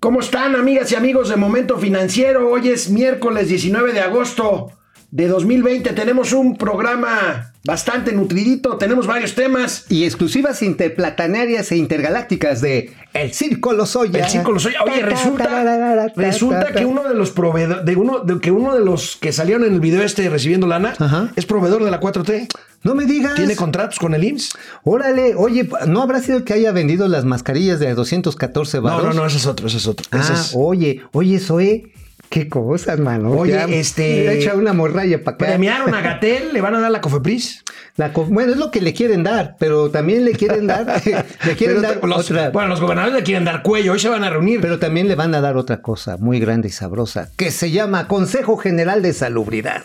¿Cómo están amigas y amigos de Momento Financiero? Hoy es miércoles 19 de agosto de 2020. Tenemos un programa bastante nutridito, tenemos varios temas. Y exclusivas interplatanarias e intergalácticas de El Circo Lozoya. El Circo Lozoya. Oye, resulta, resulta que uno de los proveedores, de uno, de, que uno de los que salieron en el video este recibiendo lana, Ajá. es proveedor de la 4T. No me digas. Tiene contratos con el IMSS. Órale, oye, ¿no habrá sido el que haya vendido las mascarillas de 214 No, baros? no, no, ese es otro, ese es otro. Ese Ah, es- oye, oye, Zoe, qué cosas, mano. Oye, Ya, este- le Echa una morralla para acá. Premiaron a Gatel, le van a dar la Cofepris. La co- bueno, es lo que le quieren dar, pero también le quieren dar, le quieren dar los- otra. Bueno, los gobernadores le quieren dar cuello, hoy se van a reunir. Pero también le van a dar otra cosa muy grande y sabrosa, que se llama Consejo General de Salubridad.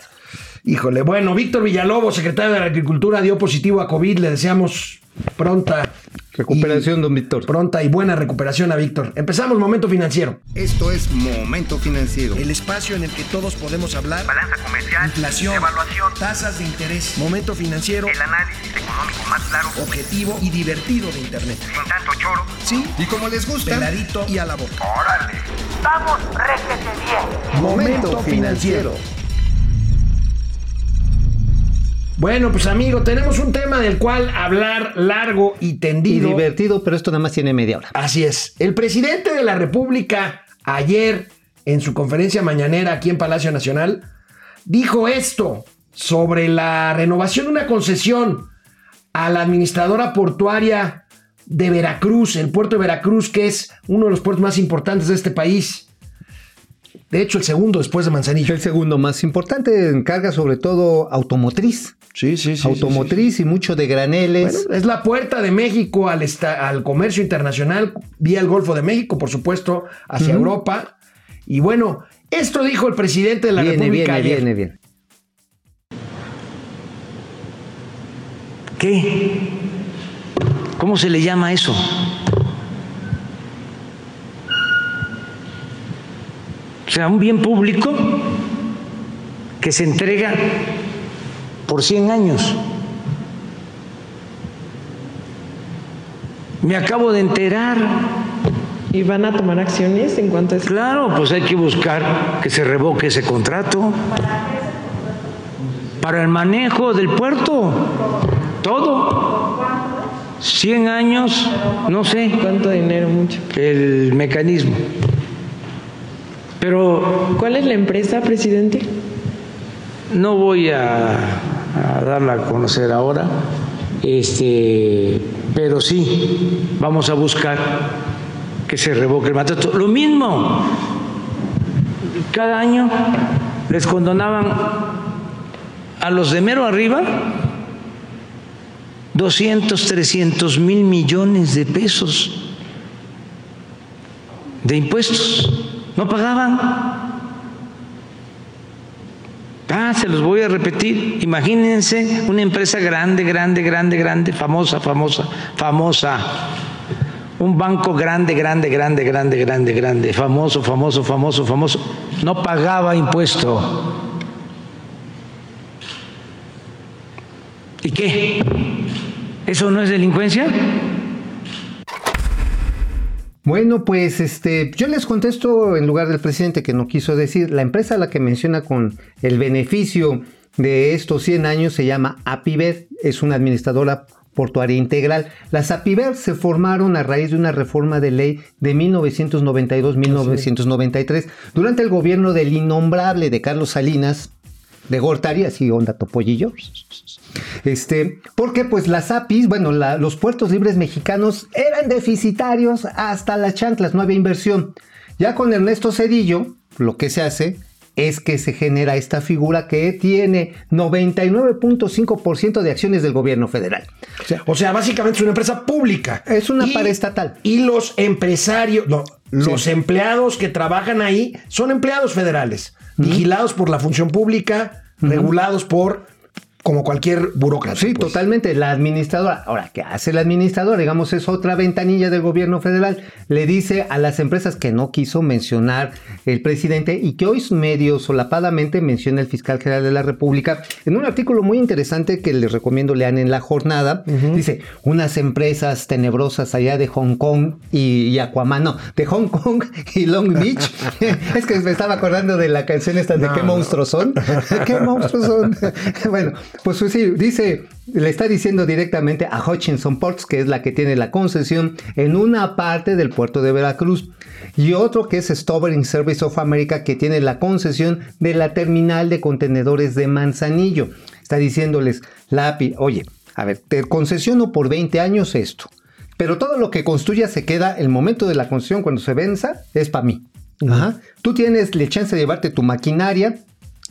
Híjole, bueno, Víctor Villalobos, secretario de la Agricultura, dio positivo a COVID. Le deseamos pronta Recuperación, don Víctor. y, pronta y buena recuperación a Víctor. Empezamos Momento Financiero. Esto es Momento Financiero. El espacio en el que todos podemos hablar. balanza comercial, Inflación, evaluación, tasas de interés. Momento Financiero, el análisis económico más claro, objetivo y divertido de Internet. sin tanto choro. Sí, Y como les gusta, peladito y a la boca. ¡Órale! ¡Vamos, réjete bien! Momento Financiero. Bueno, pues amigo, tenemos un tema del cual hablar largo y Y tendido. divertido, pero esto nada más tiene media hora. Así es. El presidente de la República ayer en su conferencia mañanera aquí en Palacio Nacional dijo esto sobre la renovación de una concesión a la administradora portuaria de Veracruz, el puerto de Veracruz, que es uno de los puertos más importantes de este país. De hecho, el segundo después de Manzanillo. El segundo más importante encarga sobre todo automotriz. Sí, sí, automotriz y mucho de graneles. Bueno, es la puerta de México al, esta- al comercio internacional vía el Golfo de México, por supuesto, hacia. Europa. Y bueno, esto dijo el presidente de la viene, República viene, ayer. viene, viene. ¿Qué? ¿Cómo se le llama eso? O sea, un bien público que se entrega por 100 años. Me acabo de enterar. ¿Y van a tomar acciones en cuanto a eso? Claro, pues hay que buscar que se revoque ese contrato. Para el manejo del puerto. Todo. 100 años, no sé, ¿Cuánto dinero? Mucho. el mecanismo. Pero ¿Cuál es la empresa, presidente? No voy a, darla a conocer ahora, este, pero sí vamos a buscar que se revoque el mandato. Lo mismo, cada año les condonaban a los de mero arriba 200, 300 mil millones de pesos de impuestos. No pagaban. Ah, se los voy a repetir. Imagínense una empresa grande, grande, grande, grande, famosa, famosa, famosa. Un banco grande, grande, grande, grande, grande, grande, famoso, famoso, famoso, famoso. No pagaba impuesto. ¿Y qué? ¿Eso no es delincuencia? Bueno, pues este, yo les contesto en lugar del presidente que no quiso decir. La empresa a la que menciona con el beneficio de estos 100 años se llama Apiver, es una administradora portuaria integral. Las Apiver se formaron a raíz de una reforma de ley de 1992-1993 durante el gobierno del innombrable de Carlos Salinas de Gortari, así onda topollillo. Este, porque pues las APIs, bueno, la- los puertos libres mexicanos eran deficitarios hasta las chanclas, no había inversión. Ya con Ernesto Cedillo, lo que se hace es que se genera esta figura que tiene 99.5% de acciones del gobierno federal. O sea, O sea, básicamente es una empresa pública. Es una paraestatal. Y los empresarios, no, los Sí. empleados que trabajan ahí son empleados federales, vigilados por la función pública, regulados por como cualquier burócrata. Sí, pues. totalmente. La administradora, ahora, ¿qué hace la administradora? Digamos, es otra ventanilla del gobierno federal. Le dice a las empresas que no quiso mencionar el presidente y que hoy medio solapadamente menciona el fiscal general de la República en un artículo muy interesante que les recomiendo lean en la jornada. Dice, unas empresas tenebrosas allá de Hong Kong y, y Aquaman, no, de Hong Kong y Long Beach. es que me estaba acordando de la canción esta de No, qué no. monstruos son. ¿Qué monstruos son? bueno, pues sí, dice, le está diciendo directamente a Hutchinson Ports, que es la que tiene la concesión en una parte del puerto de Veracruz, y otro que es Stobering Service of America, que tiene la concesión de la terminal de contenedores de Manzanillo. Está diciéndoles, la API, oye, a ver, te concesiono por 20 años esto. Pero todo lo que construya se queda, el momento de la concesión, cuando se venza, es para mí. Ajá. Tú tienes la chance de llevarte tu maquinaria,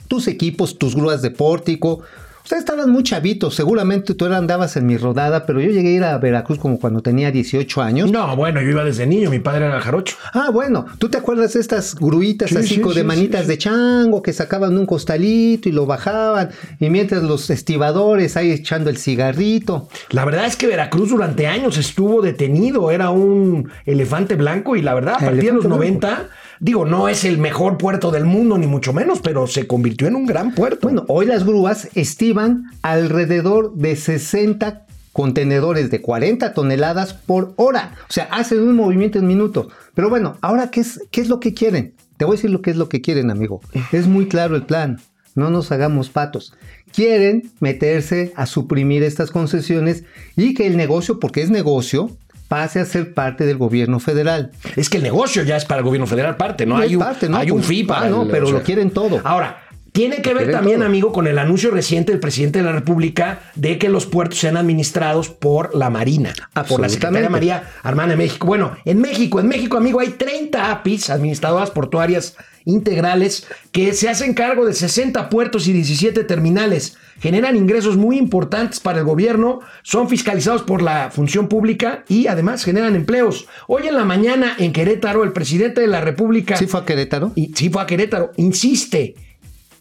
tus equipos, tus grúas de pórtico. Ustedes estaban muy chavitos, seguramente tú andabas en mi rodada, pero yo llegué a ir a Veracruz como cuando tenía 18 años. No, bueno, yo iba desde niño, mi padre era jarocho. Ah, bueno, ¿tú te acuerdas de estas gruitas Sí, así sí, con de sí, manitas de chango que sacaban un costalito y lo bajaban? Y mientras los estibadores ahí echando el cigarrito. La verdad es que Veracruz durante años estuvo detenido, era un elefante blanco y la verdad, a partir de los blanco. 90, digo, no es el mejor puerto del mundo, ni mucho menos, pero se convirtió en un gran puerto. Bueno, hoy las grúas estiman alrededor de 60 contenedores de 40 toneladas por hora. O sea, hacen un movimiento en minuto. Pero bueno, ahora, ¿qué es, qué es lo que quieren? Te voy a decir lo que es lo que quieren, amigo. Es muy claro el plan. No nos hagamos patos. Quieren meterse a suprimir estas concesiones y que el negocio, porque es negocio, pase a ser parte del gobierno federal. es que el negocio ya es para el gobierno federal parte, ¿no? No hay un, parte, ¿no? hay un Pues, para ah, no, el- pero lo quieren todo. Ahora, tiene que ver también, todo. amigo, con el anuncio reciente del presidente de la República de que los puertos sean administrados por la Marina, por la Secretaría. María Armada de México. Bueno, en México, en México, amigo, hay 30 APIs, administradoras portuarias integrales, que se hacen cargo de 60 puertos y 17 terminales. Generan ingresos muy importantes para el gobierno, son fiscalizados por la función pública y además generan empleos. Hoy en la mañana en Querétaro, el presidente de la República... ¿Sí fue a Querétaro? Y sí fue a Querétaro. Insiste,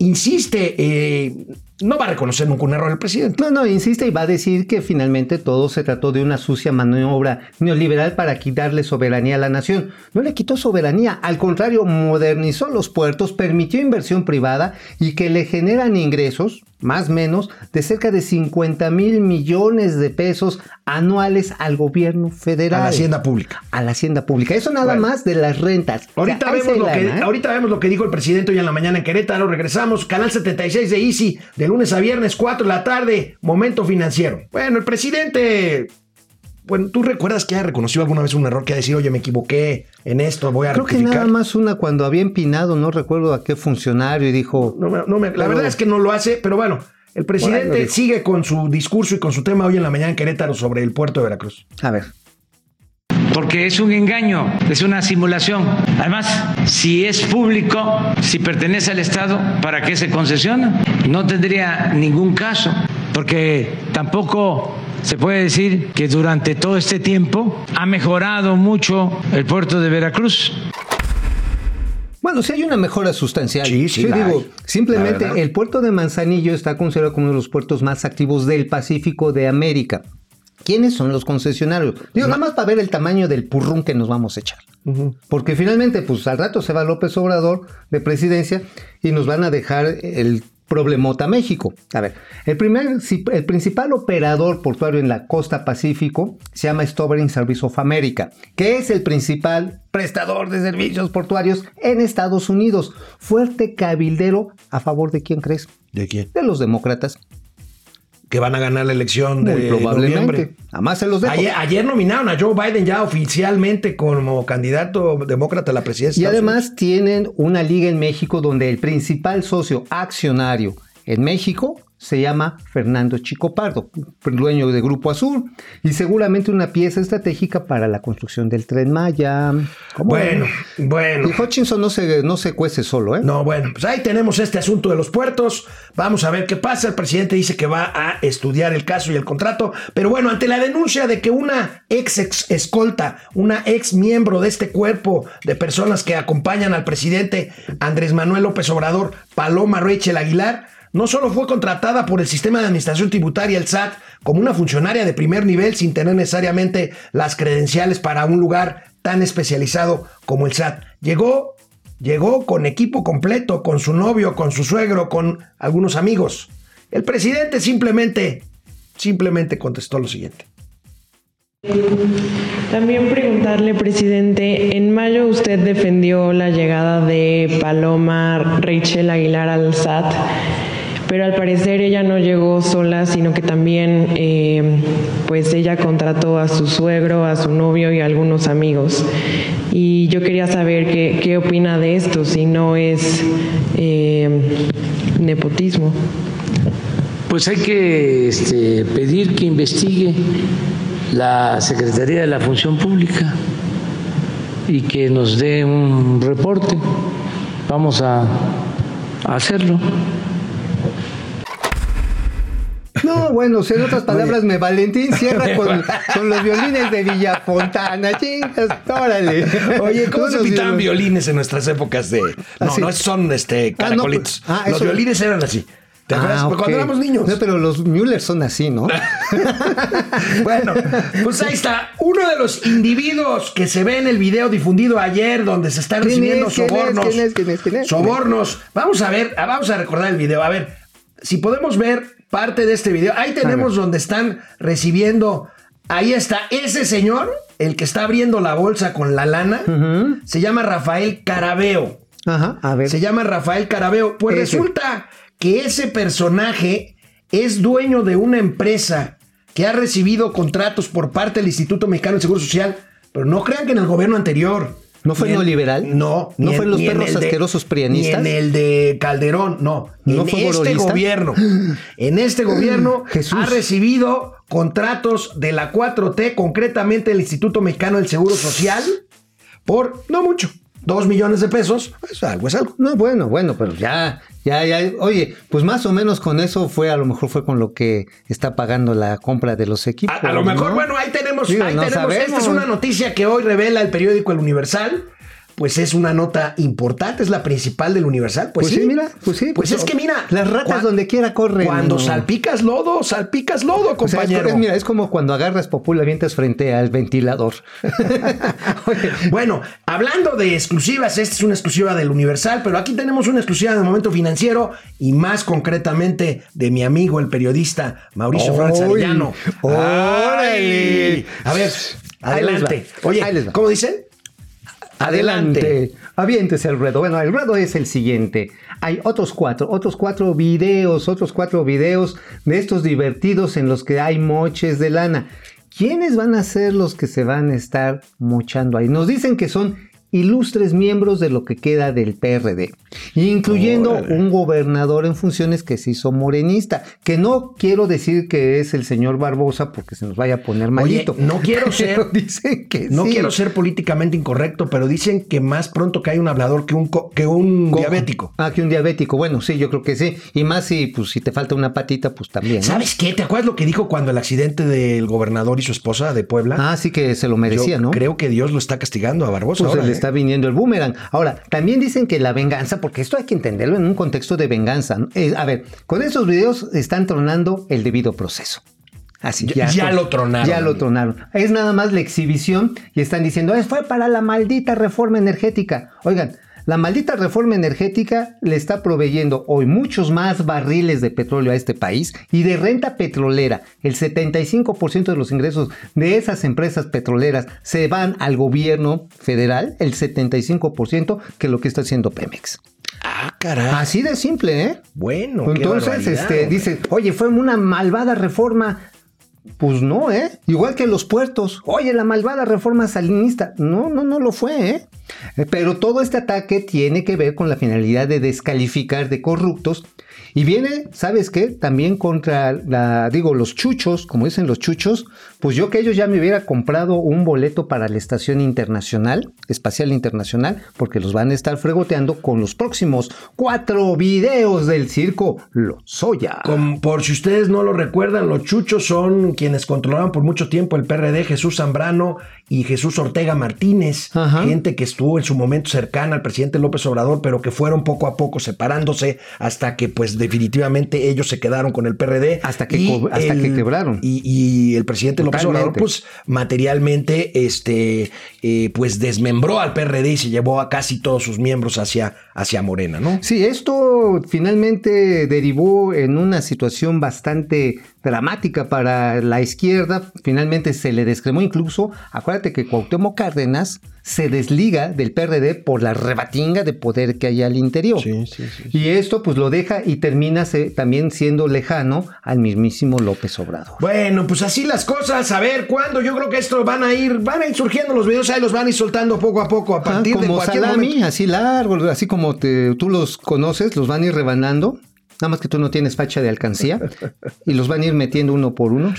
insiste, eh, no va a reconocer nunca un error el presidente. No, no, insiste y va a decir que finalmente todo se trató de una sucia maniobra neoliberal para quitarle soberanía a la nación. No le quitó soberanía, al contrario, modernizó los puertos, permitió inversión privada y que le generan ingresos, más o menos, de cerca de 50 mil millones de pesos anuales al gobierno federal. A la hacienda pública. A la hacienda pública. Eso nada Bueno. más de las rentas. Ahorita, O sea, ahí vemos lo que, ¿eh? ahorita vemos lo que dijo el presidente hoy en la mañana en Querétaro. Regresamos, canal 76 de Easy, de lunes a viernes, 4 de la tarde, momento financiero. Bueno, el presidente. Bueno, ¿tú recuerdas que haya reconocido alguna vez un error que ha decir, oye, me equivoqué en esto, voy a Creo que nada más una cuando había empinado, no recuerdo a qué funcionario y dijo... No me- no me- la verdad es que no lo hace, pero bueno, el presidente Bueno, sigue con su discurso y con su tema hoy en la mañana en Querétaro sobre el puerto de Veracruz. A ver. Porque es un engaño, es una simulación. Además, si es público, si pertenece al Estado, ¿para qué se concesiona? No tendría ningún caso, porque tampoco se puede decir que durante todo este tiempo ha mejorado mucho el puerto de Veracruz. Bueno, sí hay una mejora sustancial. Sí, sí, Yo digo, simplemente el puerto de Manzanillo está considerado como uno de los puertos más activos del Pacífico de América. ¿Quiénes son los concesionarios? Digo, nada más para ver el tamaño del purrún que nos vamos a echar. Porque finalmente, pues al rato se va López Obrador de presidencia y nos van a dejar el problemota México. A ver, el, primer, el principal operador portuario en la costa Pacífico se llama Stobering Service of America, que es el principal prestador de servicios portuarios en Estados Unidos. Fuerte cabildero a favor de quién crees? ¿De quién? De los demócratas. Que van a ganar la elección de Muy probablemente. noviembre. Además se los dejo. Ayer, ayer nominaron a Joe Biden ya oficialmente como candidato demócrata a la presidencia. Y además tienen una liga en México donde el principal socio accionario en México se llama Fernando Chico Pardo, dueño de Grupo Azul, y seguramente una pieza estratégica para la construcción del tren Maya. ¿Cómo Bueno, ven? bueno. Y Hutchinson no se, no se cuece solo, ¿eh? No, bueno, pues ahí tenemos este asunto de los puertos. Vamos a ver qué pasa. El presidente dice que va a estudiar el caso y el contrato. Pero bueno, ante la denuncia de que una ex, ex escolta, una ex miembro de este cuerpo de personas que acompañan al presidente Andrés Manuel López Obrador, Paloma Rachel Aguilar, no solo fue contratada por el sistema de administración tributaria, el SAT, como una funcionaria de primer nivel sin tener necesariamente las credenciales para un lugar tan especializado como el SAT. Llegó, llegó con equipo completo, con su novio, con su suegro, con algunos amigos. El presidente simplemente, simplemente contestó lo siguiente. También preguntarle, presidente, en mayo usted defendió la llegada de Paloma Rachel Aguilar al SAT, pero al parecer ella no llegó sola, sino que también eh, pues ella contrató a su suegro, a su novio y a algunos amigos. Y yo quería saber qué, qué opina de esto, si no es eh, nepotismo. Pues hay que este, pedir que investigue la Secretaría de la Función Pública y que nos dé un reporte. Vamos a, hacerlo. No, bueno, en otras palabras, me Valentín cierra con, con los violines de Villafontana, chingas, órale. Oye, ¿cómo No se dieron- violines en nuestras épocas de... No, Así. no son este, Ah, no, caracolitos. pues, ah, Los eso- violines eran así. ¿Te acuerdas? Ah, Cuando ok. éramos niños. No, pero los Müller son así, ¿no? Bueno, pues ahí está. Uno de los individuos que se ve en el video difundido ayer, donde se están ¿Quién recibiendo es? ¿Quién es? sobornos. ¿Quién es? ¿Quién es? ¿Quién es? Sobornos. Vamos a ver, vamos a recordar el video. A ver, si podemos ver parte de este video. Ahí tenemos donde están recibiendo. Ahí está ese señor, el que está abriendo la bolsa con la lana. Se llama Rafael Carabeo. Ajá, a ver. Se llama Rafael Carabeo. Pues Ese. resulta que ese personaje es dueño de una empresa que ha recibido contratos por parte del Instituto Mexicano de Seguro Social, pero no crean que en el gobierno anterior. ¿No fue en- neoliberal? No. ¿No fue en- los en perros de- asquerosos prianistas? Ni en el de Calderón, no. ¿No en fue este gobierno. En este gobierno Jesús. ha recibido contratos de la 4T, concretamente el Instituto Mexicano del Seguro Social, por no mucho, dos millones de pesos. Es algo, es algo. No, bueno, bueno, pero ya, ya, ya. Oye, pues más o menos con eso fue, a lo mejor fue con lo que está pagando la compra de los equipos. A, a lo mejor, ¿no? bueno, ahí tenemos, Digo, ahí no tenemos. Esta es una noticia que hoy revela el periódico El Universal. Pues es una nota importante, es la principal del Universal. Pues, Pues sí, mira, pues sí. Pues es que mira. Las ratas donde quiera corren. Cuando ¿no? salpicas lodo, salpicas lodo, O sea, es- compañero. es- mira, es como cuando agarras popula avientas frente al ventilador. Bueno, hablando de exclusivas, esta es una exclusiva del Universal, pero aquí tenemos una exclusiva del momento financiero y más concretamente de mi amigo el periodista Mauricio. Flores Arellano. ¡Órale! A ver, adelante. Oye. ¿cómo dicen? Adelante. Aviéntese el ruedo. Bueno, el ruedo es el siguiente. Hay otros cuatro, otros cuatro videos, otros cuatro videos de estos divertidos en los que hay moches de lana. ¿Quiénes van a ser los que se van a estar mochando ahí? Nos dicen que son ilustres miembros de lo que queda del PRD, incluyendo Órale. un gobernador en funciones que se hizo morenista, que no quiero decir que es el señor Barbosa porque se nos vaya a poner malito. no quiero ser- dicen que No sí. quiero ser políticamente incorrecto, pero dicen que más pronto hay un hablador que un, que un Co- diabético. Ah, que un diabético. Bueno, sí, yo creo que sí. Y más si, pues, si te falta una patita, pues también. ¿no? ¿Sabes qué? ¿Te acuerdas lo que dijo cuando el accidente del gobernador y su esposa de Puebla? Ah, sí que se lo merecía, Yo ¿no? Creo que Dios lo está castigando a Barbosa. Pues ahora. Está viniendo el boomerang. Ahora, también dicen que la venganza, porque esto hay que entenderlo en un contexto de venganza. Eh, a ver, con esos videos están tronando el debido proceso. Así Ya- ya lo tronaron, Ya lo tronaron. Es nada más la exhibición y están diciendo, "Eh, fue para la maldita reforma energética. Oigan, la maldita reforma energética le está proveyendo hoy muchos más barriles de petróleo a este país y de renta petrolera. El 75% de los ingresos de esas empresas petroleras se van al gobierno federal, el 75% que lo que está haciendo Pemex. Ah, caray. Así de simple, ¿eh? Bueno, Entonces, este, dice, oye, fue una malvada reforma. Pues no, ¿eh? Igual que los puertos. Oye, la malvada reforma salinista. No, no, no lo fue, ¿eh? Eh, Pero todo este ataque tiene que ver con la finalidad de descalificar de corruptos. Y viene, ¿sabes qué? También contra la, digo, los chuchos, como dicen los chuchos, pues yo que ellos ya me hubiera comprado un boleto para la estación internacional, espacial internacional, porque los van a estar fregoteando con los próximos cuatro videos del circo Lozoya. Como por si ustedes no lo recuerdan, los chuchos son quienes controlaban por mucho tiempo el PRD, Jesús Zambrano y Jesús Ortega Martínez, Ajá. gente que estuvo en su momento cercana al presidente López Obrador, pero que fueron poco a poco separándose hasta que pues definitivamente ellos se quedaron con el PRD. Hasta que hasta que quebraron. Y, y el presidente López. Obrador, pues materialmente, este, eh, pues desmembró al PRD y se llevó a casi todos sus miembros hacia, hacia Morena, ¿no? Sí, esto finalmente derivó en una situación bastante dramática para la izquierda. Finalmente se le descremó incluso. Acuérdate que Cuauhtémoc Cárdenas se desliga del PRD por la rebatinga de poder que hay al interior. Sí, sí, sí. Y esto pues lo deja y termina se- también siendo lejano al mismísimo López Obrador. Bueno, pues así las cosas. A ver, ¿cuándo? Yo creo que esto van a ir, van a ir surgiendo los videos, ahí los van a ir soltando poco a poco a Ah, partir de como cualquier salami, momento. así largo, así como te- tú los conoces, los van a ir rebanando. Nada más que tú no tienes facha de alcancía y los van a ir metiendo uno por uno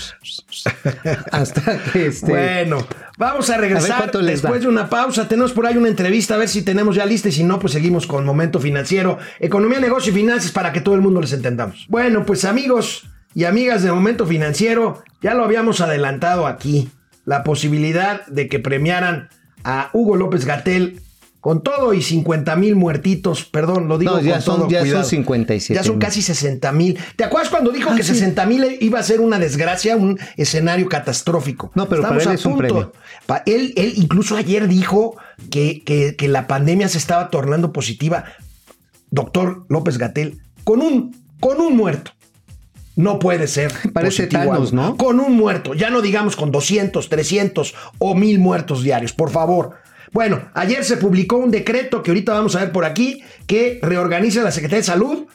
hasta que este, Bueno, vamos a regresar después de una pausa. Tenemos por ahí una entrevista, a ver si tenemos ya lista y si no, pues seguimos con Momento Financiero, Economía, Negocio y Finanzas para que todo el mundo les entendamos. Bueno, pues amigos y amigas de Momento Financiero, ya lo habíamos adelantado aquí, la posibilidad de que premiaran a Hugo López Gatel con todo y 50 mil muertitos, perdón, lo digo No, ya con son- todo ya son cuidado. 57 Ya son mil. casi 60 mil. ¿Te acuerdas cuando dijo Ah, que sí. 60 mil iba a ser una desgracia, un escenario catastrófico? No, pero para él es un premio. Él, él incluso ayer dijo que, que- que la pandemia se estaba tornando positiva. Doctor López Gatel, con un, con un muerto. No puede ser. Parece Thanos. ¿no? Con un muerto. Ya no digamos con 200, 300 o 1000 muertos diarios, por favor. Bueno, ayer se publicó un decreto que ahorita vamos a ver por aquí que reorganiza la Secretaría de Salud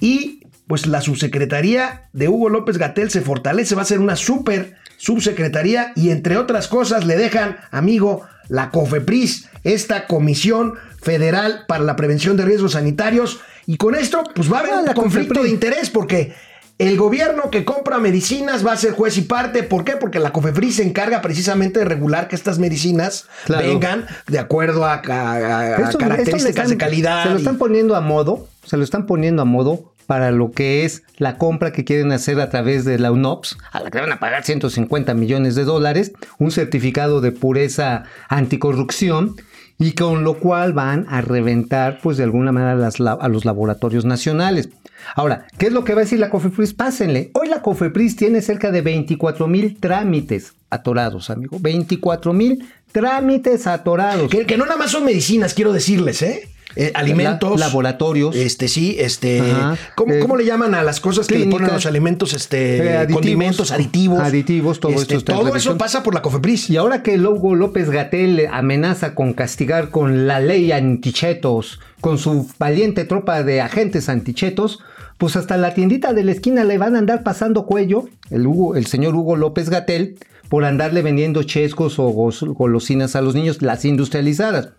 y pues la subsecretaría de Hugo López Gatel se fortalece, va a ser una super subsecretaría y entre otras cosas le dejan, amigo, la COFEPRIS, esta Comisión Federal para la Prevención de Riesgos Sanitarios. Y con esto pues va a haber Ah, un conflicto de interés porque el gobierno que compra medicinas va a ser juez y parte. ¿Por qué? Porque la COFEPRIS se encarga precisamente de regular que estas medicinas Claro. vengan de acuerdo a, a- a- a Esto- características están- de calidad. Se lo y- están poniendo a modo, se lo están poniendo a modo para lo que es la compra que quieren hacer a través de la UNOPS, a la que van a pagar 150 millones de dólares, un certificado de pureza anticorrupción y con lo cual van a reventar, pues de alguna manera, a los laboratorios nacionales. Ahora, ¿qué es lo que va a decir la COFEPRIS? Pásenle. Hoy la COFEPRIS tiene cerca de 24 mil trámites atorados, amigo. 24 mil trámites atorados. Que, que no nada más son medicinas, quiero decirles, ¿eh? Eh, alimentos. La- laboratorios. Este, sí, este. ¿cómo, Eh, cómo le llaman a las cosas que le ponen a los alimentos? Este. Aditivos. condimentos, aditivos. Aditivos, todo Este, esto Todo eso pasa por la COFEPRIS. Y ahora que Hugo López Gatel amenaza con castigar con la ley antichetos, con su valiente tropa de agentes antichetos, pues hasta la tiendita de la esquina le van a andar pasando cuello, el, Hugo, el señor Hugo López Gatel, por andarle vendiendo chescos o golosinas a los niños, las industrializadas.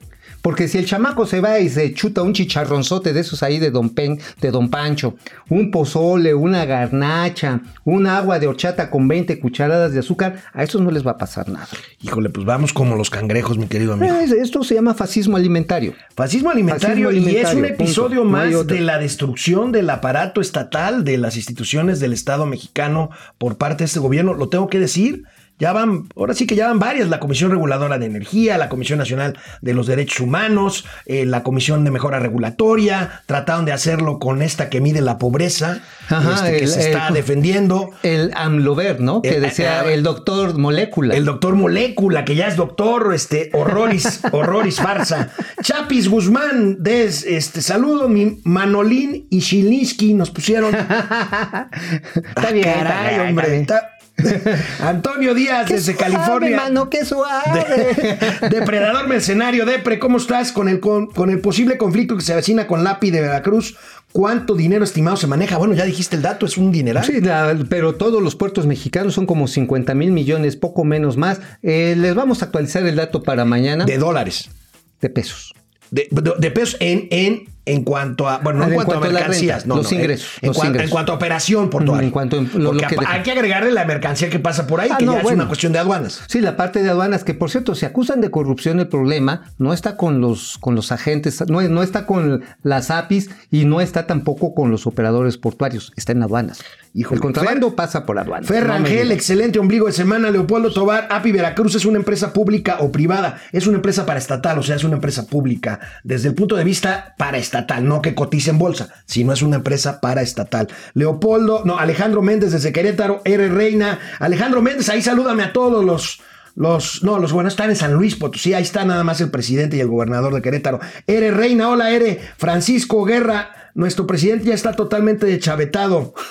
Porque si el chamaco se va y se chuta un chicharronzote de esos ahí de Don Pen, de Don Pancho, un pozole, una garnacha, un agua de horchata con 20 cucharadas de azúcar, a estos no les va a pasar nada. Híjole, pues vamos como los cangrejos, mi querido amigo. Es- Esto se llama fascismo alimentario. Fascismo alimentario, Fascismo y es un episodio. No más de la destrucción del aparato estatal de las instituciones del Estado mexicano por parte de este gobierno. Lo tengo que decir. Ya van, ahora sí que ya van varias, la Comisión Reguladora de Energía, la Comisión Nacional de los Derechos Humanos, eh, la Comisión de Mejora Regulatoria, trataron de hacerlo con esta que mide la pobreza, Ajá, este, que el- se está el- defendiendo. El AMLOVER, ¿no? Que Eh, decía eh, el doctor Molécula. El doctor Molécula, que ya es doctor, este, horroris, horroris farsa. Chapis Guzmán, des, este, saludo, mi Manolín y Shilinsky nos pusieron. está Ah, bien, está caray, bien, hombre. está bien. está- Antonio Díaz, ¡Qué desde suave, California. mano, qué suave! De- Depredador mercenario, Depre, ¿cómo estás con el, con, con el posible conflicto que se avecina con Lapi de Veracruz? ¿Cuánto dinero estimado se maneja? Bueno, ya dijiste el dato, es un dineral. Sí, la- pero todos los puertos mexicanos son como 50 mil millones, poco menos más. Eh, les vamos a actualizar el dato para mañana De dólares. de pesos. De, de- de pesos en, en, en cuanto a. Bueno, no Ah, en en cuanto, cuanto a mercancías. renta, no, los no, ingresos, En, los cuanto, ingresos. en cuanto a operación portuaria. En cuanto a lo Porque que hay que agregarle la mercancía que pasa por ahí, Ah, que no, ya es una cuestión de aduanas. Sí, la parte de aduanas, que por cierto, si acusan de corrupción, el problema no está con los, con los agentes, no, no está con las APIs y no está tampoco con los operadores portuarios, está en aduanas. Híjole, el contrabando pasa por aduanas. Fer No excelente ombligo de semana. Leopoldo Tobar, API Veracruz es una empresa pública o privada. Es una empresa paraestatal, o sea, es una empresa pública. Desde el punto de vista paraestatal paraestatal, no que cotice en bolsa, sino es una empresa paraestatal. Leopoldo, no, Alejandro Méndez desde Querétaro, R. Reina. Alejandro Méndez, ahí salúdame a todos los. Los, no, los buenos están en San Luis Potosí, ahí está nada más el presidente y el gobernador de Querétaro. R. Reina, hola R. Francisco Guerra, nuestro presidente ya está totalmente deschavetado.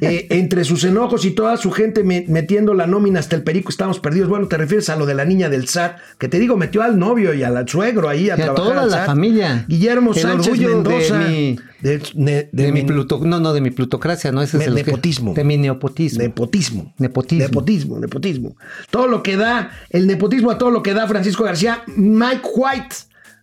Eh, entre sus enojos y toda su gente me- metiendo la nómina hasta el perico, estamos perdidos. Bueno, te refieres a lo de la niña del SAT, que te digo, metió al novio y al suegro ahí a Y a trabajar. toda al la SAT. familia. Guillermo El Sánchez orgullo de mi- de, de- De, de mi mi- pluto, no, no, de mi plutocracia, no, ese es el que- nepotismo. de mi nepotismo. Nepotismo. Nepotismo. Nepotismo, nepotismo. Todo lo que da, el nepotismo a todo lo que da Francisco García. Mike White.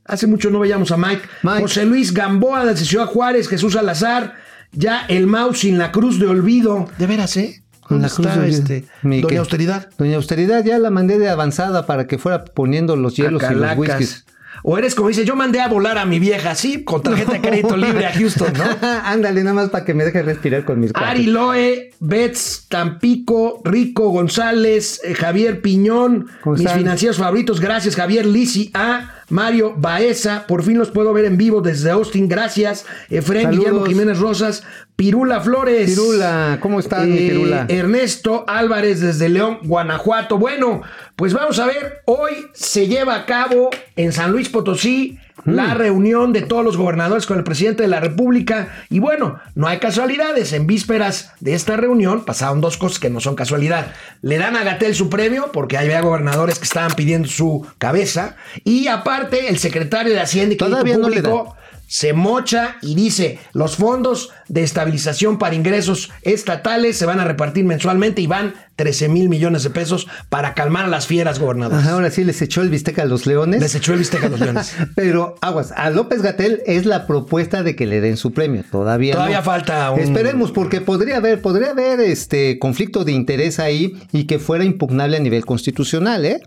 Hace mucho no veíamos a Mike. Mike. José Luis Gamboa de Ciudad Juárez, Jesús Salazar. Ya el mouse sin la cruz de olvido. De veras, ¿eh? Con ¿Dónde la cruz de- este, mi Doña que- Austeridad? Doña Austeridad ya la mandé de avanzada para que fuera poniendo los hielos y los whiskies. O eres como dice, yo mandé a volar a mi vieja, sí, con tarjeta de crédito libre a Houston, ¿no? Ándale, nada más para que me deje respirar con mis cuates. Ari Loe, Betts, Tampico, Rico González, eh, Javier Piñón, ¿Cómo mis financieros favoritos, gracias Javier Lisi A, Mario Baeza, por fin los puedo ver en vivo desde Austin, gracias, Efren Saludos. Guillermo Jiménez Rosas, Pirula Flores. Eh, Pirula, ¿cómo estás, mi Pirula? Ernesto Álvarez desde León, Guanajuato. Bueno, pues vamos a ver, hoy se lleva a cabo en San Luis Potosí. La reunión de todos los gobernadores con el presidente de la República. Y bueno, no hay casualidades. En vísperas de esta reunión pasaron dos cosas que no son casualidad. Le dan a Gatel su premio porque había gobernadores que estaban pidiendo su cabeza. Y aparte, el secretario de Hacienda y Crédito Todavía no le Público se mocha y dice los fondos de estabilización para ingresos estatales se van a repartir mensualmente y van 13 mil millones de pesos para calmar a las fieras gobernadoras. Ajá, ahora sí les echó el bistec a los leones. Les echó el bistec a los leones. Pero aguas, a López Gatel es la propuesta de que le den su premio. Todavía Todavía no. falta un- Esperemos, porque podría haber, podría haber este conflicto de interés ahí y que fuera impugnable a nivel constitucional, ¿eh?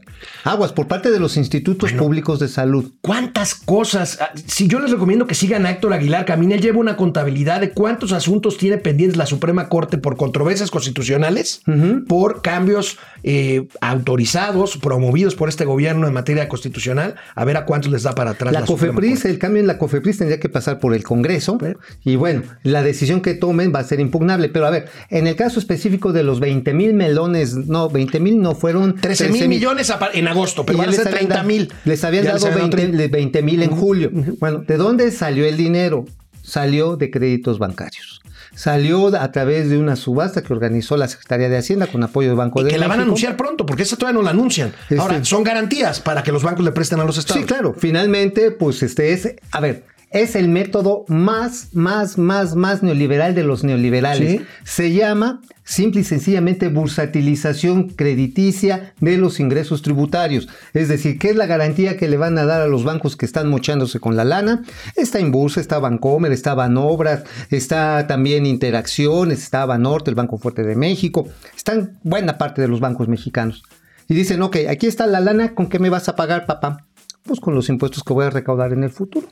Aguas, por parte de los institutos públicos de salud. ¿Cuántas cosas? Ah, Si yo les recomiendo que sigan a Héctor Aguilar Camina, él lleva una contabilidad de cuántos asuntos tiene pendientes la Suprema Corte por controversias constitucionales, por cambios eh, autorizados, promovidos por este gobierno en materia constitucional, a ver a cuántos les da para atrás. La Suprema COFEPRIS, el cambio en la COFEPRIS tendría que pasar por el Congreso y bueno, la decisión que tomen va a ser impugnable. Pero a ver, en el caso específico de los 20 mil melones, no, 20 mil no fueron 13 mil millones en agosto, pero van a ya ser les habían 30 dado- mil. Les habían Ya dado habían 20 20 mil en julio. Bueno, ¿de dónde salió el dinero? Salió de créditos bancarios. Salió a través de una subasta que organizó la Secretaría de Hacienda con apoyo del Banco Y de que la van a anunciar pronto, porque esa todavía no la anuncian. Este- Ahora, son garantías para que los bancos le presten a los estados. Sí, claro. Finalmente, pues este es, a ver, es el método más, más, más, más neoliberal de los neoliberales. Sí. Se llama simple y sencillamente bursatilización crediticia de los ingresos tributarios. Es decir, ¿qué es la garantía que le van a dar a los bancos que están mochándose con la lana? Está Inbursa, está Bancomer, está Banobras, está también Interacciones, está Banorte, el Banco Fuerte de México. Están buena parte de los bancos mexicanos. Y dicen, ok, aquí está la lana, ¿con qué me vas a pagar, papá? Pues con los impuestos que voy a recaudar en el futuro.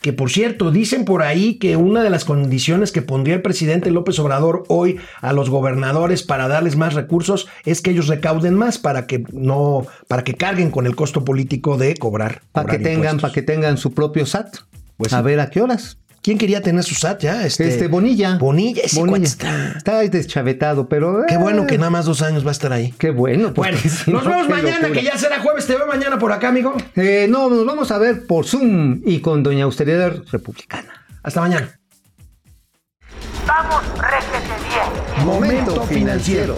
Que por cierto, dicen por ahí que una de las condiciones que pondría el presidente López Obrador hoy a los gobernadores para darles más recursos es que ellos recauden más para que no, para que carguen con el costo político de cobrar. Para que tengan, para que tengan su propio SAT. Pues a sí. ver a qué horas. ¿Quién quería tener su SAT ya? Este, Este, Bonilla. Bonilla, ese Bonilla. está. Está deschavetado, pero. Qué eh, bueno que nada más dos años va a estar ahí. Qué bueno. Bueno, si nos no, vemos mañana, locura. que ya será jueves. Te veo mañana por acá, amigo. Eh, no, nos vamos a ver por Zoom y con Doña Austeridad Republicana. Hasta mañana. Vamos, réjete bien. Momento financiero.